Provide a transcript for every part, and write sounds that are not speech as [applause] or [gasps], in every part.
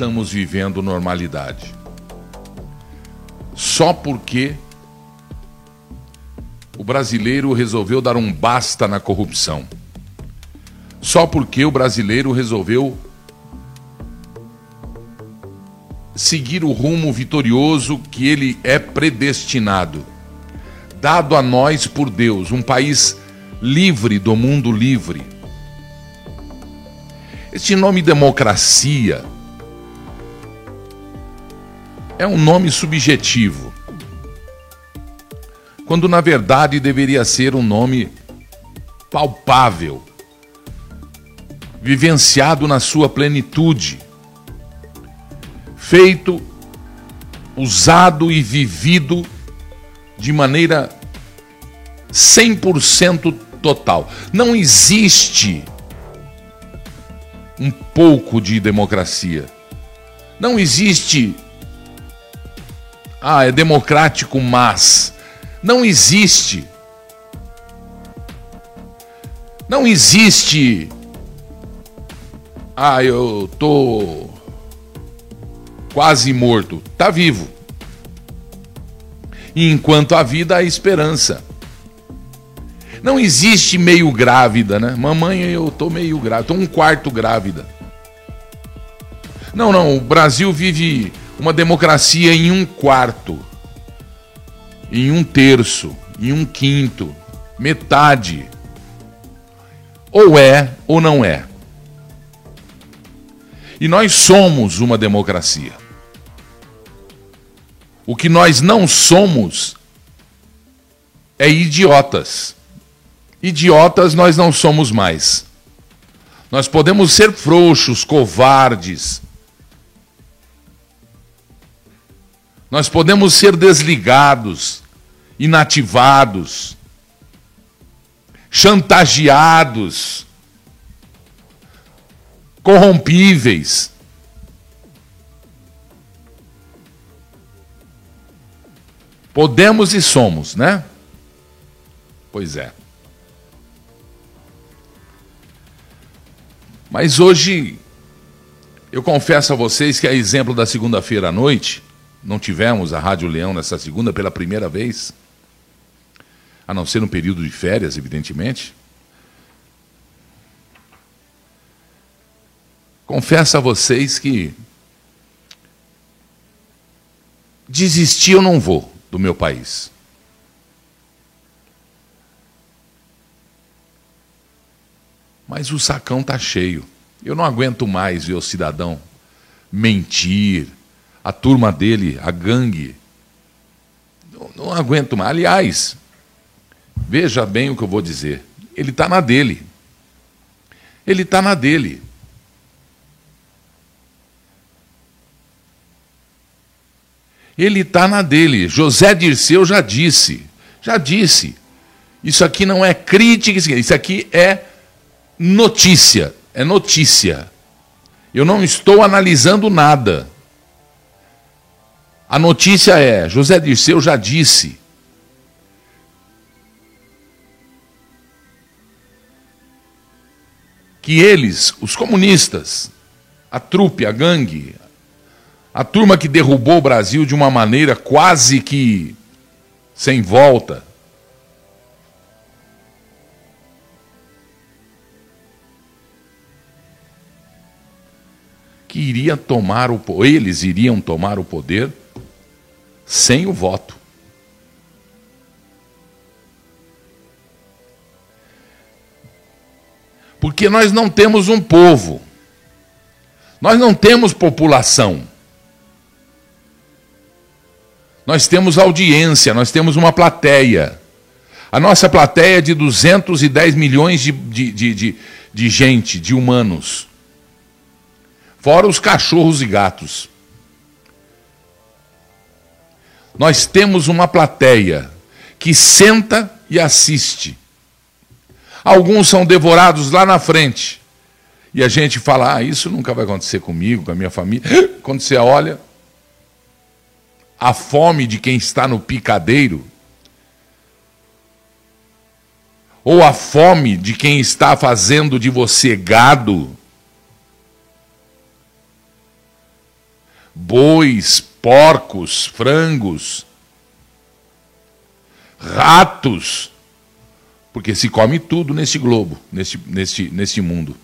estamos vivendo normalidade. Só porque o brasileiro resolveu dar um basta na corrupção. Só porque o brasileiro resolveu seguir o rumo vitorioso que ele é predestinado, dado a nós por Deus, um país livre do mundo livre. Este nome democracia é um nome subjetivo, quando na verdade deveria ser um nome palpável, vivenciado na sua plenitude feito, usado e vivido de maneira 100% total. Não existe um pouco de democracia. Não existe. Ah, é democrático, mas. Não existe. Não existe. Ah, eu tô quase morto, está vivo. E enquanto há vida, há esperança. Não existe meio grávida, né? Mamãe, eu tô meio grávida, tô um quarto grávida. Não, não, o Brasil vive uma democracia em um quarto, em um terço, em um quinto, metade. Ou é ou não é. E nós somos uma democracia. O que nós não somos é idiotas. Idiotas nós não somos mais. Nós podemos ser frouxos, covardes. Nós podemos ser desligados, inativados, chantageados, corrompíveis. Podemos e somos, né? Pois é. Mas hoje, eu confesso a vocês que, a exemplo da segunda-feira à noite, não tivemos a Rádio Leão nessa segunda pela primeira vez, a não ser no período de férias, evidentemente. Confesso a vocês que desistir eu não vou do meu país. Mas o sacão tá cheio. Eu não aguento mais ver o cidadão mentir, a turma dele, a gangue. Não, não aguento mais. Aliás, veja bem o que eu vou dizer. Ele está na dele. Ele está na dele. Ele está na dele. José Dirceu já disse, já disse. Isso aqui não é crítica, isso aqui é notícia, é notícia. Eu não estou analisando nada. A notícia é: José Dirceu já disse. Que eles, os comunistas, a trupe, a gangue, a turma que derrubou o Brasil de uma maneira quase que sem volta. Que iria tomar o eles iriam tomar o poder sem o voto. Porque nós não temos um povo. Nós não temos população. Nós temos audiência, nós temos uma plateia. A nossa plateia é de 210 milhões de, de, de, de, de gente, de humanos. Fora os cachorros e gatos. Nós temos uma plateia que senta e assiste. Alguns são devorados lá na frente. E a gente fala: ah, isso nunca vai acontecer comigo, com a minha família. [gasps] Quando você olha, a fome de quem está no picadeiro, ou a fome de quem está fazendo de você gado, bois, porcos, frangos, ratos, porque se come tudo nesse globo, nesse, nesse, nesse mundo.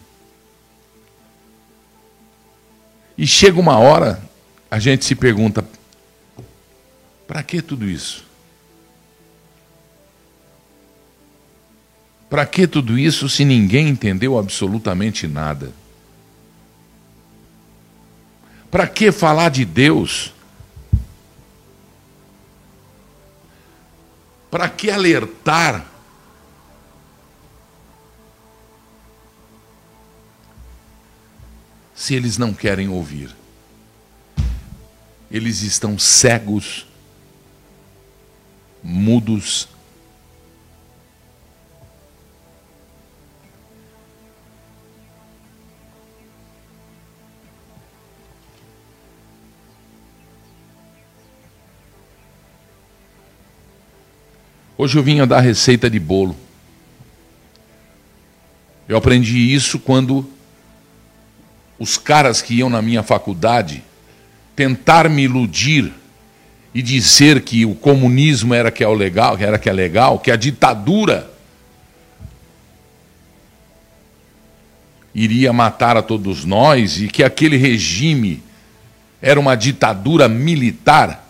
E chega uma hora, a gente se pergunta: para que tudo isso? Para que tudo isso se ninguém entendeu absolutamente nada? Para que falar de Deus? Para que alertar? Se eles não querem ouvir, eles estão cegos, mudos Hoje eu vim dar receita de bolo. Eu aprendi isso quando os caras que iam na minha faculdade tentar me iludir e dizer que o comunismo era que é o legal, que era que é legal, que a ditadura iria matar a todos nós e que aquele regime era uma ditadura militar.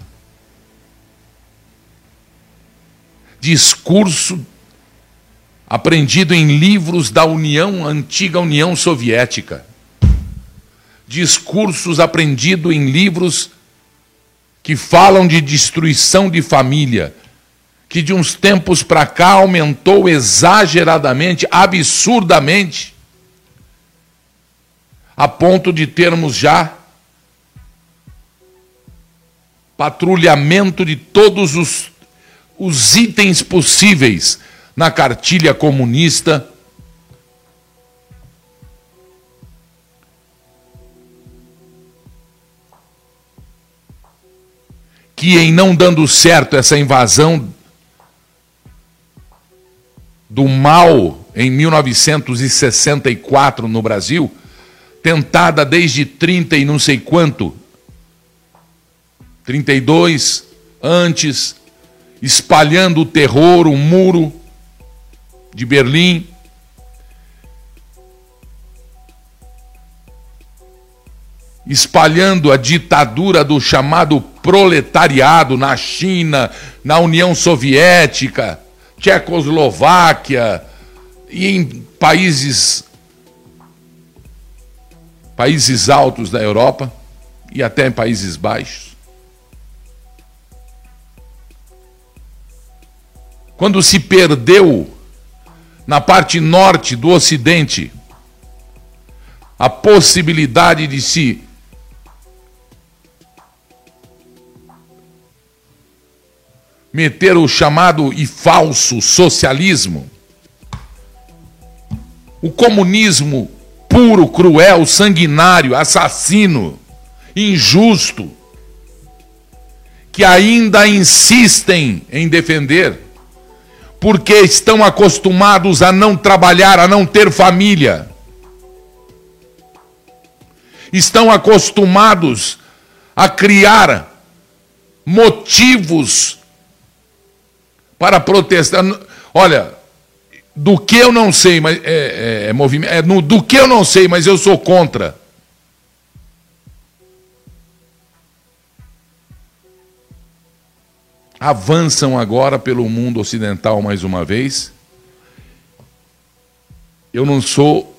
Discurso aprendido em livros da União, antiga União Soviética. Discursos aprendidos em livros que falam de destruição de família, que de uns tempos para cá aumentou exageradamente, absurdamente, a ponto de termos já patrulhamento de todos os os itens possíveis na cartilha comunista. Que, em não dando certo essa invasão do mal em 1964 no Brasil, tentada desde 30 e não sei quanto, 32 antes, espalhando o terror, o muro de Berlim. Espalhando a ditadura do chamado proletariado na China, na União Soviética, Tchecoslováquia e em países países altos da Europa e até em países baixos. Quando se perdeu na parte norte do Ocidente a possibilidade de se meter o chamado e falso socialismo, o comunismo puro, cruel, sanguinário, assassino, injusto, que ainda insistem em defender porque estão acostumados a não trabalhar, a não ter família. Estão acostumados a criar motivos para protestar. Olha, do que eu não sei, mas é, é, é é, no, do que eu não sei, mas eu sou contra. Avançam agora pelo mundo ocidental mais uma vez. Eu não sou.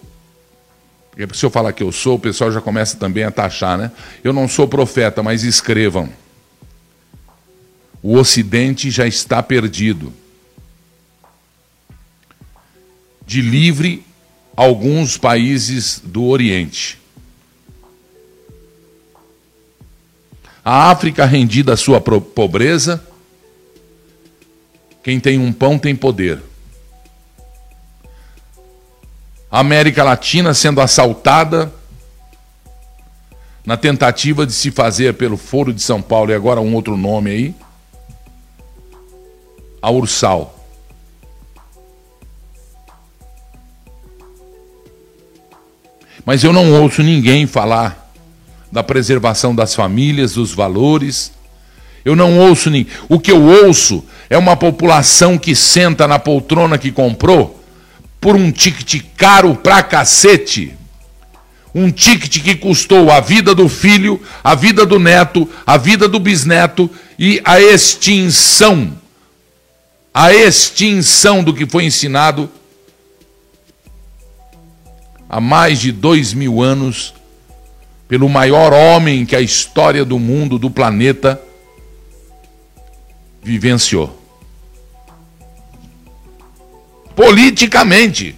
Se eu falar que eu sou, o pessoal já começa também a taxar, né? Eu não sou profeta, mas escrevam. O Ocidente já está perdido. De livre alguns países do Oriente. A África rendida à sua pobreza quem tem um pão tem poder. A América Latina sendo assaltada na tentativa de se fazer pelo Foro de São Paulo e agora um outro nome aí, a Ursal. Mas eu não ouço ninguém falar da preservação das famílias, dos valores. Eu não ouço nem. O que eu ouço é uma população que senta na poltrona que comprou por um ticket caro pra cacete. Um ticket que custou a vida do filho, a vida do neto, a vida do bisneto e a extinção. A extinção do que foi ensinado há mais de dois mil anos pelo maior homem que a história do mundo, do planeta, vivenciou. Politicamente.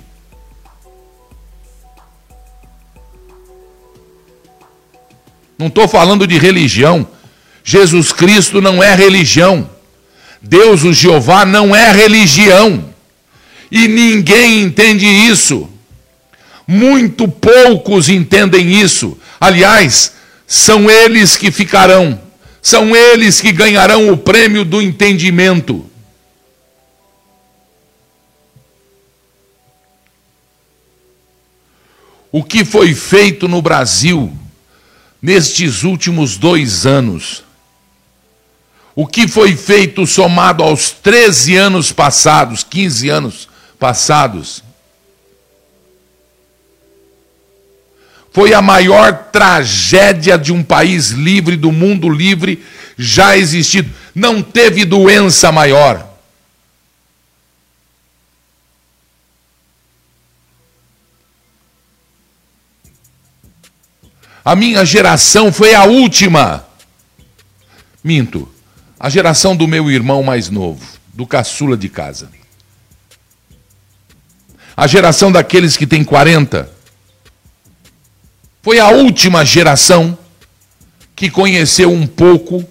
Não estou falando de religião. Jesus Cristo não é religião. Deus, o Jeová, não é religião. E ninguém entende isso. Muito poucos entendem isso. Aliás, são eles que ficarão, são eles que ganharão o prêmio do entendimento. O que foi feito no Brasil nestes últimos dois anos? O que foi feito somado aos 13 anos passados, 15 anos passados? Foi a maior tragédia de um país livre, do mundo livre, já existido. Não teve doença maior. A minha geração foi a última. Minto. A geração do meu irmão mais novo, do caçula de casa. A geração daqueles que têm 40 foi a última geração que conheceu um pouco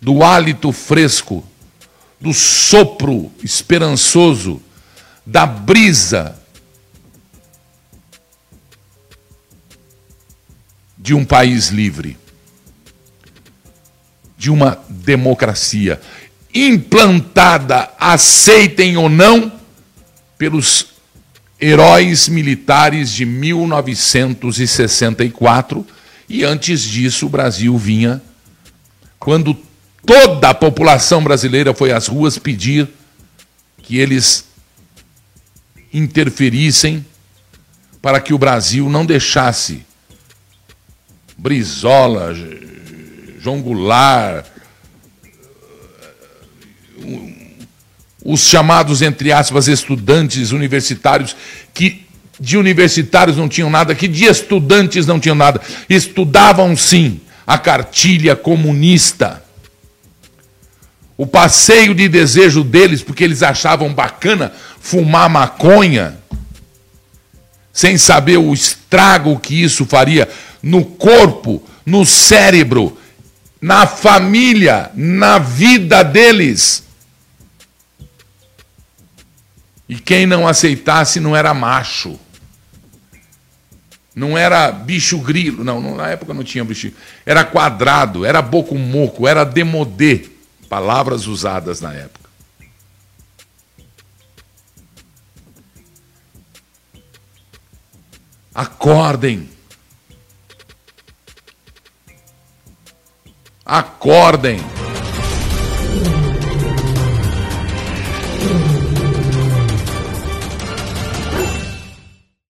do hálito fresco, do sopro esperançoso, da brisa de um país livre, de uma democracia implantada, aceitem ou não, pelos heróis militares de 1964, e antes disso o Brasil vinha, quando toda a população brasileira foi às ruas pedir que eles interferissem para que o Brasil não deixasse Brizola, João Goulart, os chamados, entre aspas, estudantes universitários, que de universitários não tinham nada, que de estudantes não tinham nada. Estudavam sim a cartilha comunista. O passeio de desejo deles, porque eles achavam bacana fumar maconha, sem saber o estrago que isso faria no corpo, no cérebro, na família, na vida deles. E quem não aceitasse não era macho. Não era bicho grilo, não, na época não tinha bicho. Era quadrado, era bocumoco, era demodê. Palavras usadas na época. Acordem. Acordem.